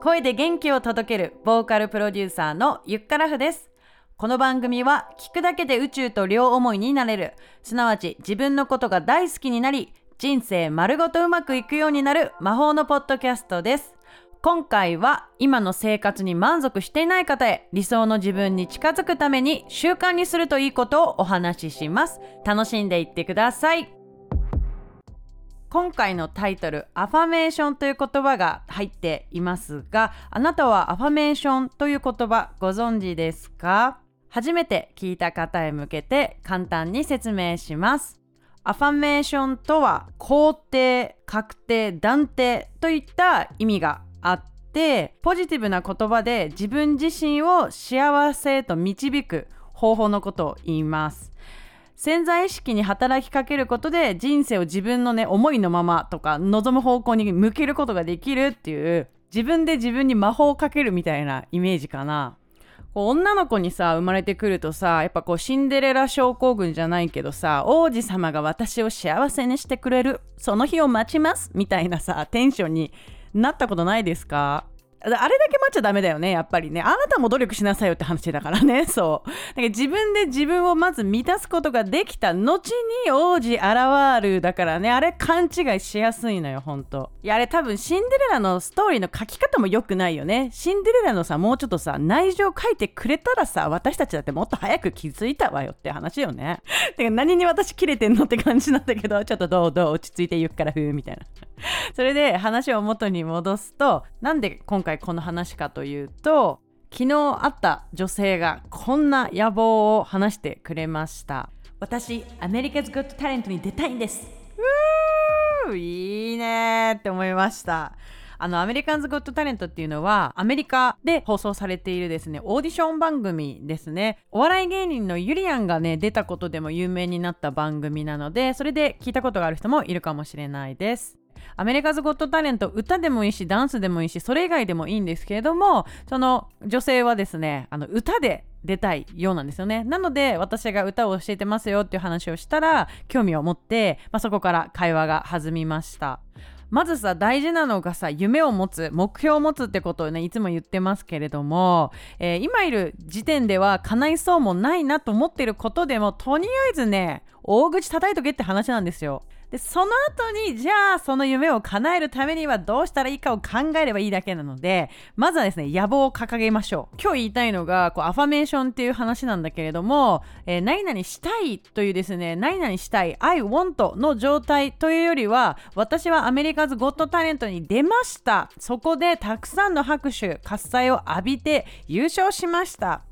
声で元気を届けるボーカルプロデューサーのゆっからふです。この番組は聞くだけで宇宙と両思いになれる。すなわち自分のことが大好きになり人生丸ごとうまくいくようになる魔法のポッドキャストです。今回は今の生活に満足していない方へ理想の自分に近づくために習慣にするといいことをお話しします。楽しんでいってください。今回のタイトル「アファメーション」という言葉が入っていますがあなたはアファメーションという言葉ご存知ですか？初めて聞いた方へ向けて簡単に説明します。アファメーションとは肯定確定断定といった意味があってポジティブな言葉で自分自身を幸せへと導く方法のことを言います。潜在意識に働きかけることで人生を自分のね思いのままとか望む方向に向けることができるっていう自分で自分に魔法をかけるみたいなイメージかな。こう女の子にさ生まれてくるとさやっぱこうシンデレラ症候群じゃないけどさ王子様が私を幸せにしてくれるその日を待ちますみたいなさテンションになったことないですか？あれだけ待っちゃダメだよね、やっぱりね。あなたも努力しなさいよって話だからね、そう。だから自分で自分をまず満たすことができた後に王子現るだからね、あれ勘違いしやすいのよ、ほんと。いや、あれ多分シンデレラのストーリーの書き方も良くないよね。シンデレラのさ、もうちょっとさ、内情書いてくれたらさ、私たちだってもっと早く気づいたわよって話よね。てか何に私キレてんのって感じなんだけど、ちょっとどうどう落ち着いてゆっからふうみたいな。それで話を元に戻すと、なんで今回回この話かというと昨日会った女性がこんな野望を話してくれました。私アメリカズ・ゴッド・タレントに出たいんです。うーいいねって思いました。あのアメリカンズ・ゴッド・タレントっていうのはアメリカで放送されているですねオーディション番組ですね。お笑い芸人のゆりやんがね出たことでも有名になった番組なのでそれで聞いたことがある人もいるかもしれないですアメリカズ・ゴット・タレント歌でもいいしダンスでもいいしそれ以外でもいいんですけれどもその女性はですねあの歌で出たいようなんですよね。なので私が歌を教えてますよっていう話をしたら興味を持って、まあ、そこから会話が弾みました。まずさ大事なのがさ夢を持つ目標を持つってことをねいつも言ってますけれども、えー、今いる時点では叶いそうもないなと思ってることでもとりあえずね大口叩いとけって話なんですよ。でその後にじゃあその夢を叶えるためにはどうしたらいいかを考えればいいだけなのでまずはですね野望を掲げましょう。今日言いたいのがこうアファメーションっていう話なんだけれども、えー、何々したいというですね何々したい I want の状態というよりは私はアメリカズゴッドタレントに出ました。そこでたくさんの拍手喝采を浴びて優勝しました。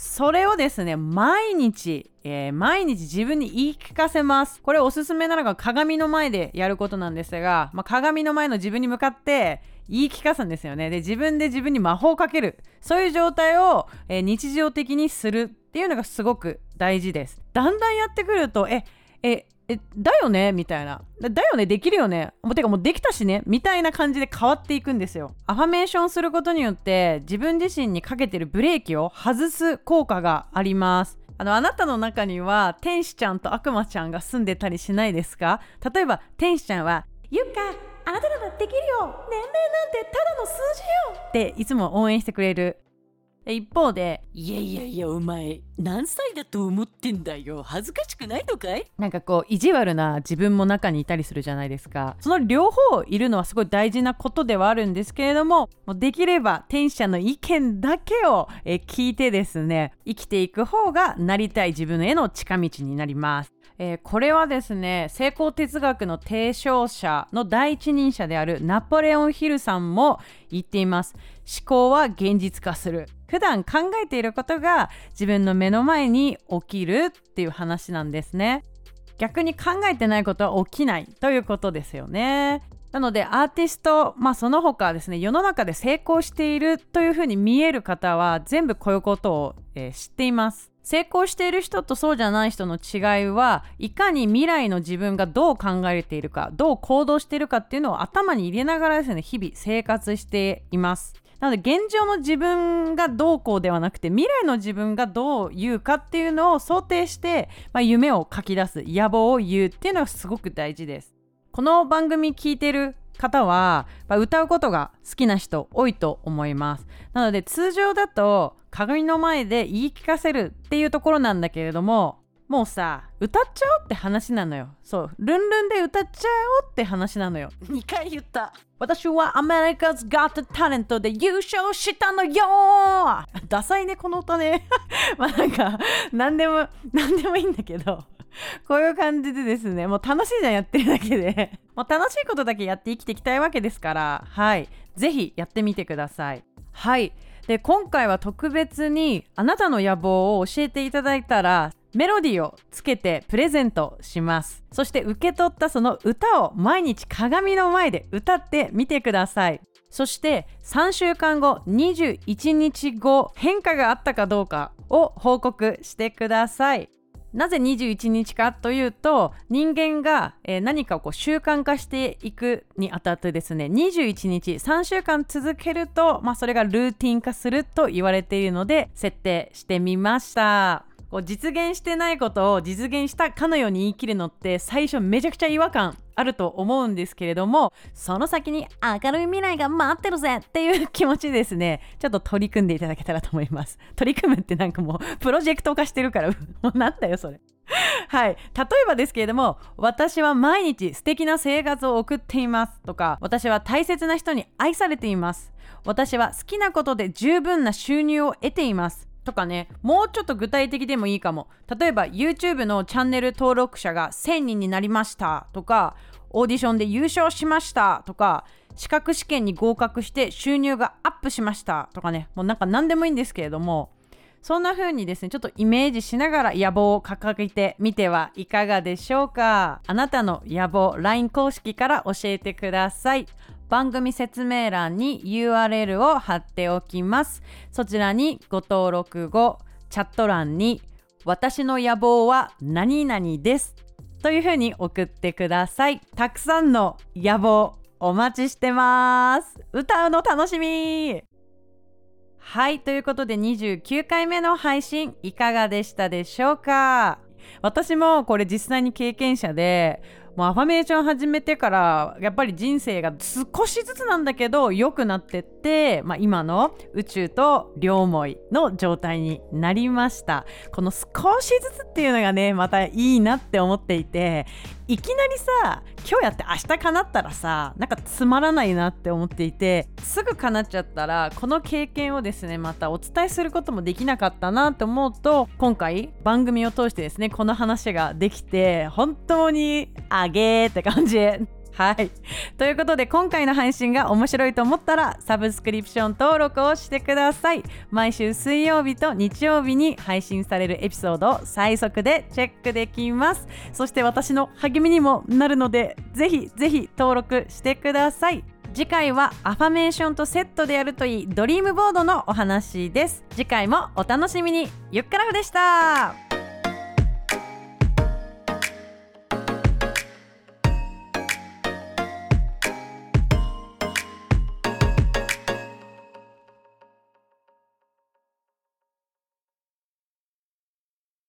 それをですね毎日えー、毎日自分に言い聞かせます。これおすすめなのが鏡の前でやることなんですが、まあ、鏡の前の自分に向かって言い聞かすんですよね。で、自分で自分に魔法をかける。そういう状態を、えー、日常的にするっていうのがすごく大事です。だんだんやってくると、え、え、え、だよね？みたいな。だよね？できるよね？もうてかもうできたしねみたいな感じで変わっていくんですよ。アファメーションすることによって自分自身にかけてるブレーキを外す効果があります。あのあなたの中には天使ちゃんと悪魔ちゃんが住んでたりしないですか？例えば天使ちゃんは「ゆかあなたならできるよ年齢なんてただの数字よ!」っていつも応援してくれる一方で「いやいやいやお前何歳だと思ってんだよ。恥ずかしくないのかい?」なんかこう意地悪な自分も中にいたりするじゃないですか。その両方いるのはすごい大事なことではあるんですけれどももうできれば天使の意見だけをえ聞いてですね生きていく方がなりたい自分への近道になりますえー、これはですね成功哲学の提唱者の第一人者であるナポレオン・ヒルさんも言っています。思考は現実化する。普段考えていることが自分の目の前に起きるっていう話なんですね。逆に考えてないことは起きないということですよね。なのでアーティスト、まあ、その他ですね世の中で成功しているというふうに見える方は全部こういうことを、えー、知っています。成功している人とそうじゃない人の違いはいかに未来の自分がどう考えているかどう行動しているかっていうのを頭に入れながらですね日々生活しています。なので現状の自分がどうこうではなくて未来の自分がどう言うかっていうのを想定して、まあ、夢を書き出す野望を言うっていうのがすごく大事です。この番組聞いてる方は歌うことが好きな人多いと思います。なので通常だと鏡の前で言い聞かせるっていうところなんだけれどももうさ歌っちゃおうって話なのよ。そう。ルンルンで歌っちゃおうって話なのよ。2回言った。私はアメリカズ・ガット・タレントで優勝したのよ ダサいねこの歌ね。まあなんか何でも何でもいいんだけど こういう感じでですねもう楽しいじゃんやってるだけで。もう楽しいことだけやって生きていきたいわけですから。はい。是非やってみてください。はい。で今回は特別にあなたの野望を教えていただいたらメロディーをつけてプレゼントします。そして受け取ったその歌を毎日鏡の前で歌ってみてください。そして3週間後21日後変化があったかどうかを報告してください。なぜ21日かというと人間が、えー、何かをこう習慣化していくにあたってですね21日3週間続けると、まあ、それがルーティン化すると言われているので設定してみました。こう実現してないことを実現したかのように言い切るのって最初めちゃくちゃ違和感あると思うんですけれどもその先に明るい未来が待ってるぜっていう気持ちですね。ちょっと取り組んでいただけたらと思います。取り組むってなんかもうプロジェクト化してるから。もうなんだよそれ。はい。例えばですけれども私は毎日素敵な生活を送っていますとか私は大切な人に愛されています。私は好きなことで十分な収入を得ています。とかねもうちょっと具体的でもいいかも。例えば YouTube のチャンネル登録者が1000人になりましたとかオーディションで優勝しましたとか資格試験に合格して収入がアップしましたとかね。もうなんか何でもいいんですけれども。そんな風にですねちょっとイメージしながら野望を掲げてみてはいかがでしょうか。あなたの野望 LINE 公式から教えてください。番組説明欄に URL を貼っておきます。そちらにご登録後チャット欄に私の野望は何々ですというふうに送ってください。たくさんの野望お待ちしてます。歌うの楽しみ。はいということで29回目の配信いかがでしたでしょうか？私もこれ実際に経験者でもうアファメーション始めてからやっぱり人生が少しずつなんだけど良くなってって、まあ、今の宇宙と両思いの状態になりました。この少しずつっていうのがねまたいいなって思っていていきなりさ今日やって明日叶ったらさなんかつまらないなって思っていてすぐ叶っちゃったらこの経験をですねまたお伝えすることもできなかったなって思うと今回番組を通してですねこの話ができて本当にあげーって感じ。はい。ということで今回の配信が面白いと思ったらサブスクリプション登録をしてください。毎週水曜日と日曜日に配信されるエピソードを最速でチェックできます。そして私の励みにもなるのでぜひぜひ登録してください。次回はアファメーションとセットでやるといいドリームボードのお話です。次回もお楽しみに。ゆっくらふでした。